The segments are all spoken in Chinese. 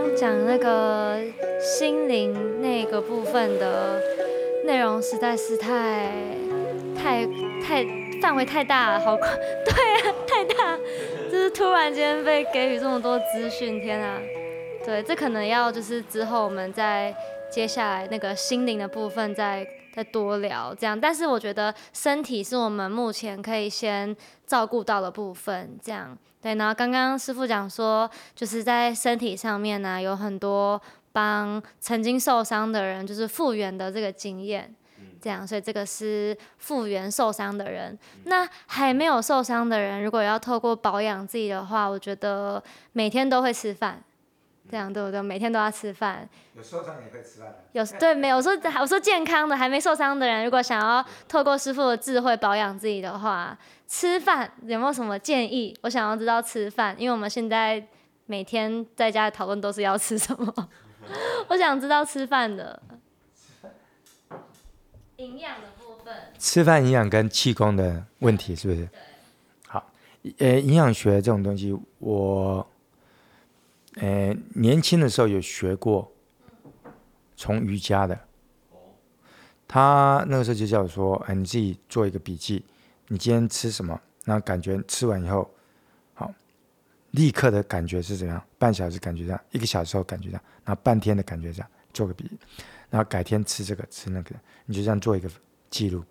刚讲那个心灵那个部分的内容，实在是太太太范围太大了，好快，对啊，太大，就是突然间被给予这么多资讯，天啊！对，这可能要就是之后我们再接下来那个心灵的部分再再多聊这样，但是我觉得身体是我们目前可以先照顾到的部分，这样对。然后刚刚师傅讲说，就是在身体上面呢有很多帮曾经受伤的人就是复原的这个经验，这样，所以这个是复原受伤的人。那还没有受伤的人，如果要透过保养自己的话，我觉得每天都会吃饭。这样对不对？每天都要吃饭。有受伤也会吃饭的。有对没有？我说我说健康的还没受伤的人，如果想要透过师傅的智慧保养自己的话，吃饭有没有什么建议？我想要知道吃饭，因为我们现在每天在家讨论都是要吃什么。我想知道吃饭的。营养的部分。吃饭营养跟气功的问题是不是？好，呃，营养学这种东西，我。呃，年轻的时候有学过，从瑜伽的，他那个时候就叫我说，哎，你自己做一个笔记，你今天吃什么，然后感觉吃完以后，好，立刻的感觉是怎样？半小时感觉这样，一个小时后感觉这样，然后半天的感觉这样，做个笔记，然后改天吃这个吃那个，你就这样做一个记录。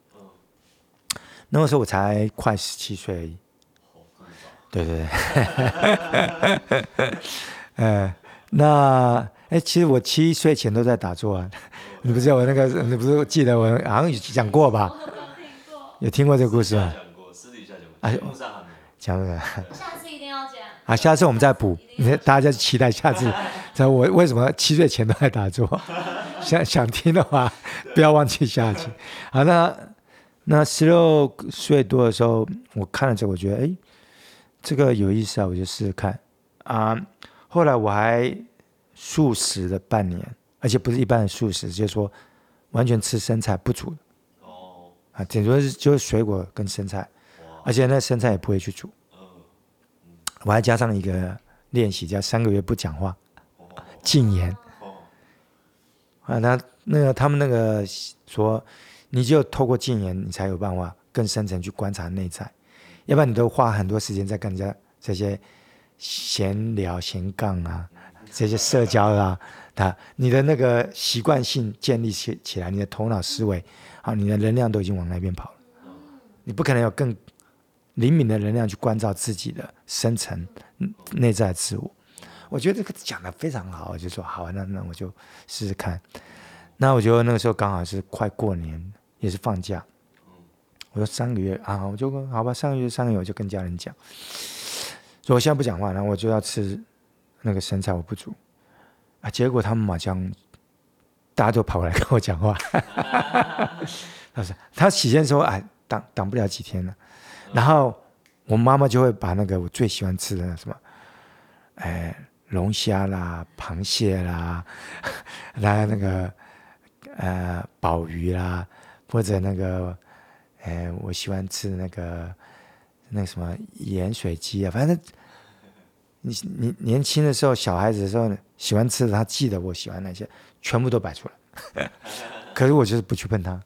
那个时候我才快十七岁而已，对对对。哎，那哎，其实我七岁前都在打坐啊。你不知道我那个，你不是记得我好像有讲过吧？有听过这个故事吗？讲过，私底下讲过。哎讲了。下次一定要讲。啊，下次我们再补。你大家期待下次。道我为什么七岁前都在打坐？想想听的话，不要忘记下去。好，那那十六岁多的时候，我看了这，我觉得哎，这个有意思啊，我就试试看啊。后来我还素食了半年，而且不是一般的素食，就是说完全吃生菜不煮的。哦。啊，顶多是就是水果跟生菜，而且那生菜也不会去煮。我还加上一个练习，叫三个月不讲话，禁言。啊，那那个他们那个说，你就透过禁言，你才有办法更深层去观察内在，要不然你都花很多时间在跟人家这些。闲聊、闲杠啊，这些社交啊，他你的那个习惯性建立起起来，你的头脑思维，好，你的能量都已经往那边跑了，你不可能有更灵敏的能量去关照自己的深层内在自我。我觉得这个讲的非常好，我就说好，那那我就试试看。那我觉得那个时候刚好是快过年，也是放假，我说三个月啊，我就好吧，三个月三个月我就跟家人讲。所以我现在不讲话，然后我就要吃那个生菜，我不煮啊。结果他们马上大家都跑过来跟我讲话。他说他起先说哎，挡挡不了几天了。然后我妈妈就会把那个我最喜欢吃的那什么，哎，龙虾啦、螃蟹啦，来那个呃鲍鱼啦，或者那个哎我喜欢吃那个那什么盐水鸡啊，反正。你你年轻的时候，小孩子的时候喜欢吃的，他记得我喜欢那些，全部都摆出来。可是我就是不去碰他。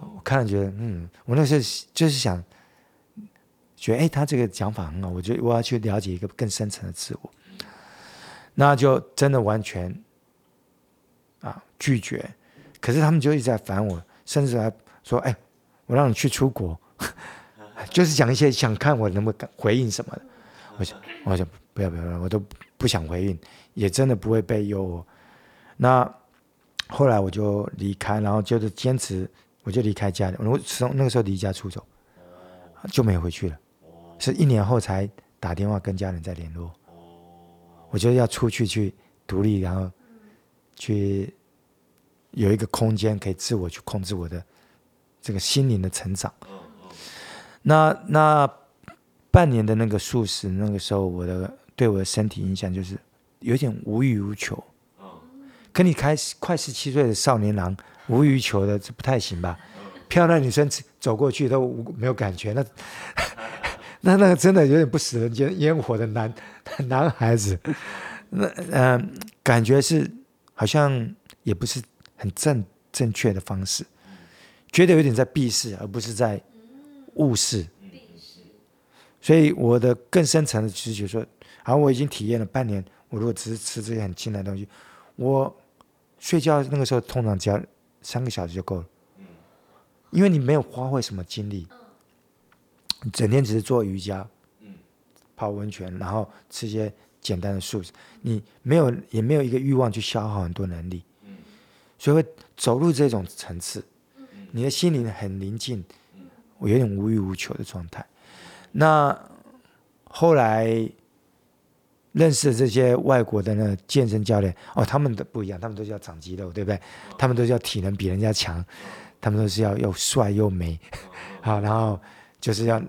我看了觉得，嗯，我那时候就是想，觉得哎，他这个讲法很好，我觉得我要去了解一个更深层的自我。那就真的完全啊拒绝。可是他们就一直在烦我，甚至还说，哎，我让你去出国，就是讲一些想看我能不能回应什么的。我想，我想。不要不要，我都不想回应，也真的不会被诱惑。那后来我就离开，然后就是坚持，我就离开家里。我从那个时候离家出走，就没回去了。是一年后才打电话跟家人再联络。我觉得要出去去独立，然后去有一个空间可以自我去控制我的这个心灵的成长。那那半年的那个素食，那个时候我的。对我的身体影响就是有点无欲无求。可你开始快十七岁的少年郎无欲无求的，这不太行吧？漂亮女生走过去都没有感觉，那 那那个真的有点不食人间烟火的男男孩子。那呃，感觉是好像也不是很正正确的方式，觉得有点在避世，而不是在误事。所以我的更深层的直觉说，好，我已经体验了半年，我如果只是吃这些很清淡的东西，我睡觉那个时候通常只要三个小时就够了，因为你没有花费什么精力，整天只是做瑜伽，泡温泉，然后吃些简单的素食，你没有也没有一个欲望去消耗很多能力，所以会走入这种层次，你的心灵很宁静，我有点无欲无求的状态。那后来认识这些外国的那健身教练，哦，他们的不一样，他们都是要长肌肉，对不对？他们都是要体能比人家强，他们都是要又帅又美，好，然后就是要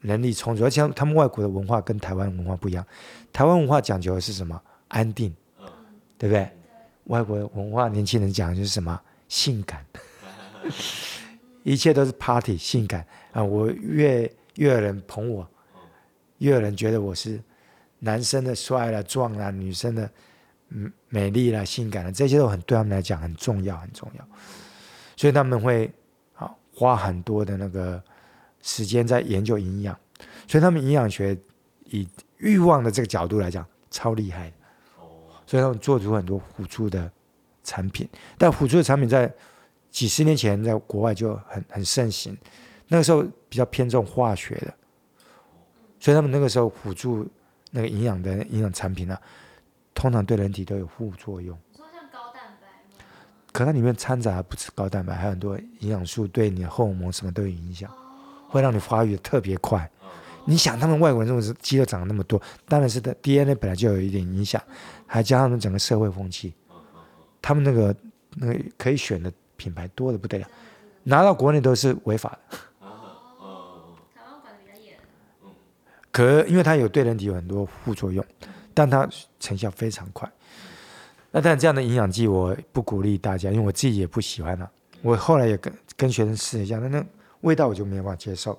能力充足，而且他们外国的文化跟台湾文化不一样，台湾文化讲究的是什么？安定，对不对？外国文化年轻人讲的就是什么？性感，一切都是 party，性感啊！我越越有人捧我，越有人觉得我是男生的帅了、壮了，女生的嗯美丽了、性感了，这些都很对他们来讲很重要、很重要，所以他们会啊花很多的那个时间在研究营养，所以他们营养学以欲望的这个角度来讲超厉害的，所以他们做出很多辅助的产品，但辅助的产品在几十年前在国外就很很盛行。那个时候比较偏重化学的，所以他们那个时候辅助那个营养的营养产品呢，通常对人体都有副作用。你说像高蛋白吗？可它里面掺杂不止高蛋白，还有很多营养素，对你的荷尔蒙什么都有影响，会让你发育的特别快。你想，他们外国人这么肌肉长了那么多，当然是的 DNA 本来就有一点影响，还加上他们整个社会风气，他们那个那个可以选的品牌多的不得了，拿到国内都是违法的。台湾管的比较严。可因为它有对人体有很多副作用，但它成效非常快。那但这样的营养剂我不鼓励大家，因为我自己也不喜欢了。我后来也跟跟学生试一下，那那味道我就没办法接受。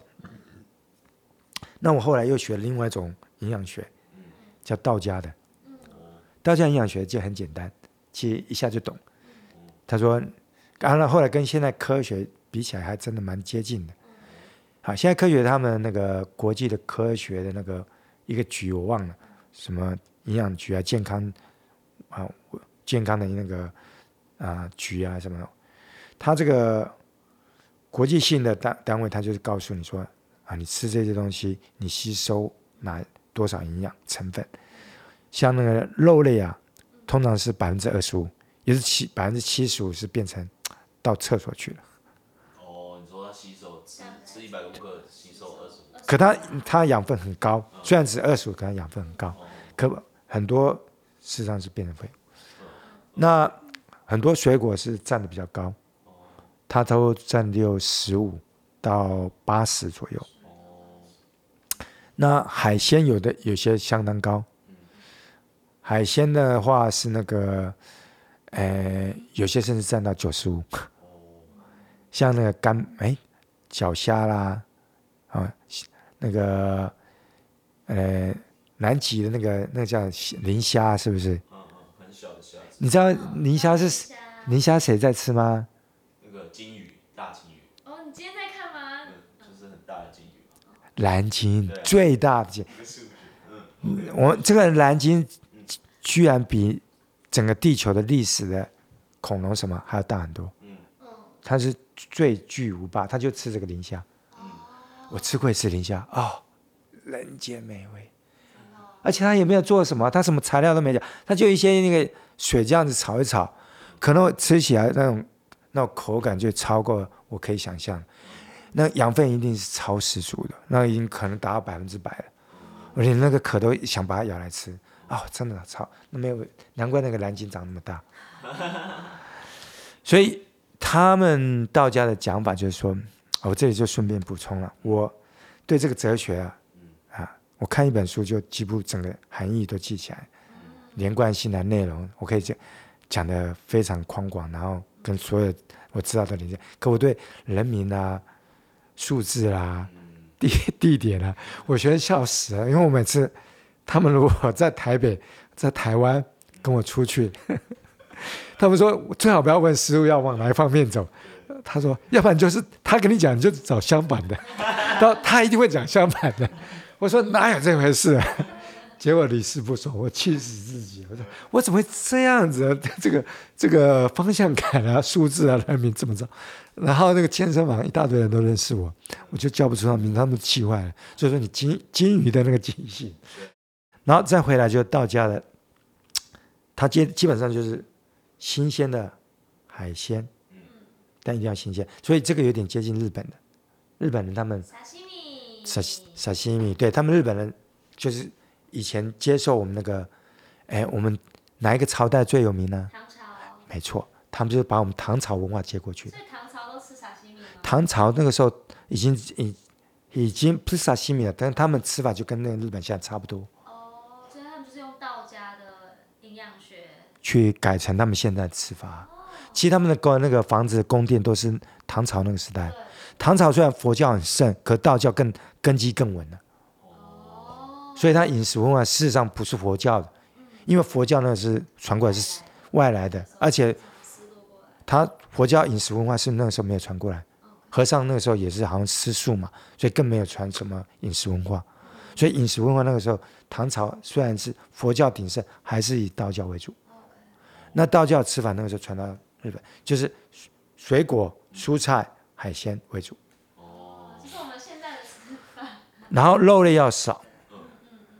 那我后来又学了另外一种营养学，叫道家的。道家营养学就很简单，其实一下就懂。他说，当然后来跟现在科学比起来，还真的蛮接近的。好，现在科学他们那个国际的科学的那个一个局我忘了，什么营养局啊、健康啊、健康的那个啊局啊什么，他这个国际性的单单位，他就是告诉你说啊，你吃这些东西，你吸收哪多少营养成分，像那个肉类啊，通常是百分之二十五，也是七百分之七十五是变成到厕所去了。哦，你说它吸收吃吃一百公克吸收二十五，可它它养分很高，虽然只二十五，可它养分很高，可很多事实上是变成废。那很多水果是占的比较高，它都占六十五到八十左右。那海鲜有的有些相当高，海鲜的话是那个，呃，有些甚至占到九十五，像那个干哎脚虾啦，啊那个呃南极的那个那个叫磷虾是不是？嗯嗯，很小的虾，你知道磷虾是磷虾谁在吃吗？那个金鱼，大金鱼，哦，你今天在看吗？嗯，就是很大的金鱼，蓝鲸最大的鲸，我这个蓝鲸居然比整个地球的历史的恐龙什么还要大很多。嗯它是最巨无霸，它就吃这个磷虾。我吃过一次磷虾，哦，人间美味。而且他也没有做什么，他什么材料都没加，他就一些那个水这样子炒一炒，可能吃起来那种那种口感就超过我可以想象。那养分一定是超十足的，那已经可能达到百分之百了。我连那个壳都想把它咬来吃，哦，真的超，那没有，难怪那个蓝鲸长那么大。所以他们道家的讲法就是说，哦我这里就顺便补充了，我对这个哲学啊，啊，我看一本书就几乎整个含义都记起来，连贯性的内容我可以讲讲的非常宽广，然后跟所有我知道的连接。可我对人名啊、数字啦、地地点啊，我觉得笑死了，因为我每次他们如果在台北、在台湾跟我出去。他们说最好不要问师傅要往哪一方面走。他说，要不然就是他跟你讲，你就找相反的。他 他一定会讲相反的。我说哪有这回事、啊？结果李师傅说，我气死自己。我说我怎么会这样子、啊？这个这个方向感啊，数字啊，来名这么着。然后那个健身房一大堆人都认识我，我就叫不出他名，他们气坏了。所以说你金金鱼的那个金性，然后再回来就到家了。他基基本上就是新鲜的海鲜，但一定要新鲜，所以这个有点接近日本的。日本人他们沙西米，沙西沙西米，对他们日本人就是以前接受我们那个，哎，我们哪一个朝代最有名呢？唐朝，没错，他们就是把我们唐朝文化接过去。的唐朝都吃沙西米？唐朝那个时候已经已已经不是沙西米了，但是他们吃法就跟那个日本现在差不多，哦，所以他们就是用道家的营养学，去改成他们现在的吃法。其实他们的宫那个房子宫殿都是唐朝那个时代。唐朝虽然佛教很盛，可道教更根基更稳了，所以它饮食文化事实上不是佛教的，因为佛教那个是传过来是外来的，而且思路过来，它佛教饮食文化是那个时候没有传过来，和尚那个时候也是好像吃素嘛，所以更没有传什么饮食文化，所以饮食文化那个时候唐朝虽然是佛教鼎盛，还是以道教为主。那道教吃法那个时候传到日本，就是水果、蔬菜、海鲜为主，就是我们现在的吃法，然后肉类要少。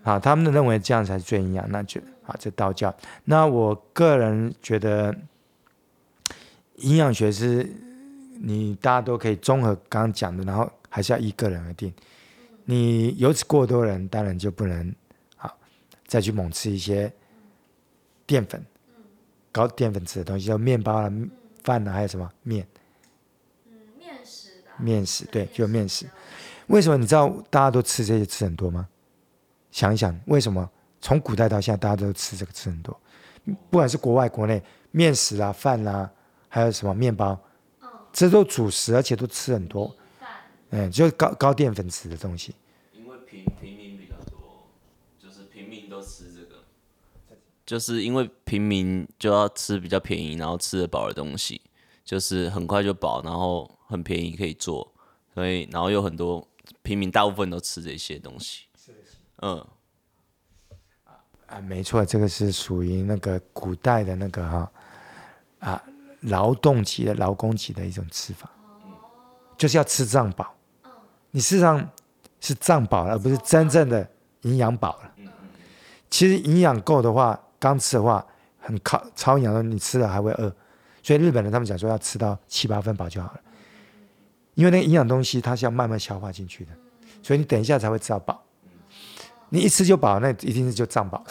啊，他们认为这样才是最营养，那就啊，这道教。那我个人觉得，营养学是你大家都可以综合刚刚讲的，然后还是要依个人而定。你由此过多人，当然就不能啊再去猛吃一些淀粉、高淀粉质的东西，叫面包啊、饭啊，还有什么面嗯，面食吧，面食，对，就面食。为什么你知道大家都吃这些吃很多吗？想一想，为什么从古代到现在大家都吃这个吃很多？不管是国外国内，面食啊、饭啦，还有什么面包，嗯，这都主食，而且都吃很多，嗯，就是高高淀粉质的东西。因为平平民比较多，就是平民都吃这个，就是因为平民就要吃比较便宜，然后吃得饱的东西，就是很快就饱，然后很便宜可以做，所以然后有很多平民大部分都吃这些东西。嗯，啊，没错，这个是属于那个古代的那个哈啊劳动级的劳工级的一种吃法，就是要吃胀饱。你事实上是胀饱了，而不是真正的营养饱了。其实营养够的话，刚吃的话很靠超营养的，你吃了还会饿。所以日本人他们讲说要吃到七八分饱就好了，因为那个营养东西它是要慢慢消化进去的，所以你等一下才会吃到饱。你一吃就饱，那一定是就胀饱。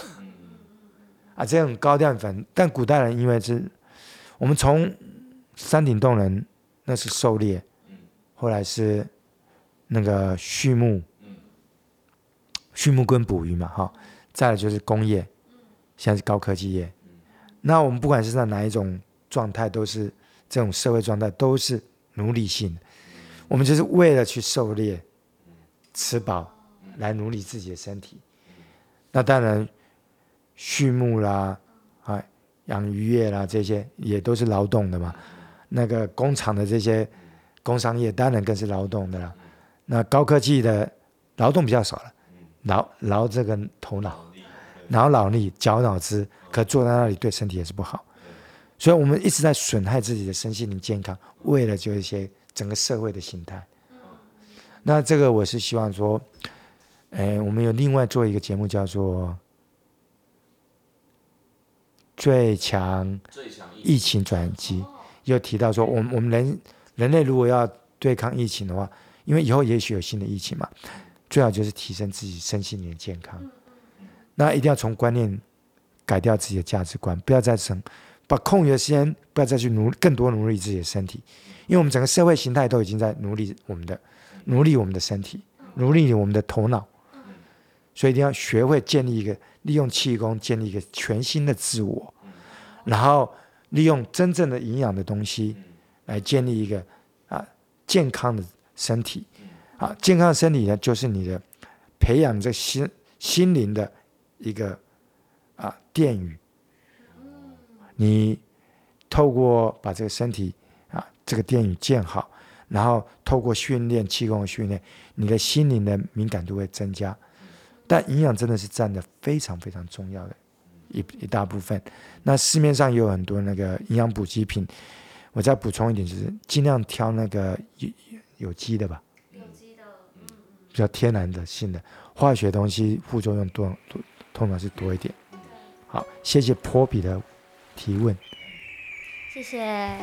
啊，这种高淀粉，但古代人因为是，我们从山顶洞人那是狩猎，后来是那个畜牧，畜牧跟捕鱼嘛，哈，再来就是工业，现在是高科技业。那我们不管是在哪一种状态，都是这种社会状态，都是奴隶性。我们就是为了去狩猎，吃饱，来奴隶自己的身体。那当然，畜牧啦，啊，养渔业啦，这些也都是劳动的嘛。那个工厂的这些工商业，当然更是劳动的啦。那高科技的劳动比较少了，劳劳这个头脑，脑脑力、绞脑汁，可坐在那里对身体也是不好。所以我们一直在损害自己的身心灵健康，为了就一些整个社会的形态。那这个我是希望说，哎，我们有另外做一个节目，叫做《最强疫情转机》，又提到说，我们我们人人类如果要对抗疫情的话，因为以后也许有新的疫情嘛，最好就是提升自己身心灵的健康。那一定要从观念改掉自己的价值观，不要再成把空余的时间不要再去努更多努力自己的身体，因为我们整个社会形态都已经在努力我们的努力我们的身体，努力我们的头脑，所以一定要学会建立一个利用气功建立一个全新的自我，然后利用真正的营养的东西来建立一个啊健康的身体，啊健康的身体呢就是你的培养这心心灵的一个啊殿宇，你透过把这个身体啊这个电影建好，然后透过训练气功的训练，你的心灵的敏感度会增加。但营养真的是占的非常非常重要的一一大部分。那市面上也有很多那个营养补给品，我再补充一点，就是尽量挑那个有有机的吧，有机的，比较天然的性的，化学东西副作用多多通常是多一点。好，谢谢波比的提问。谢谢。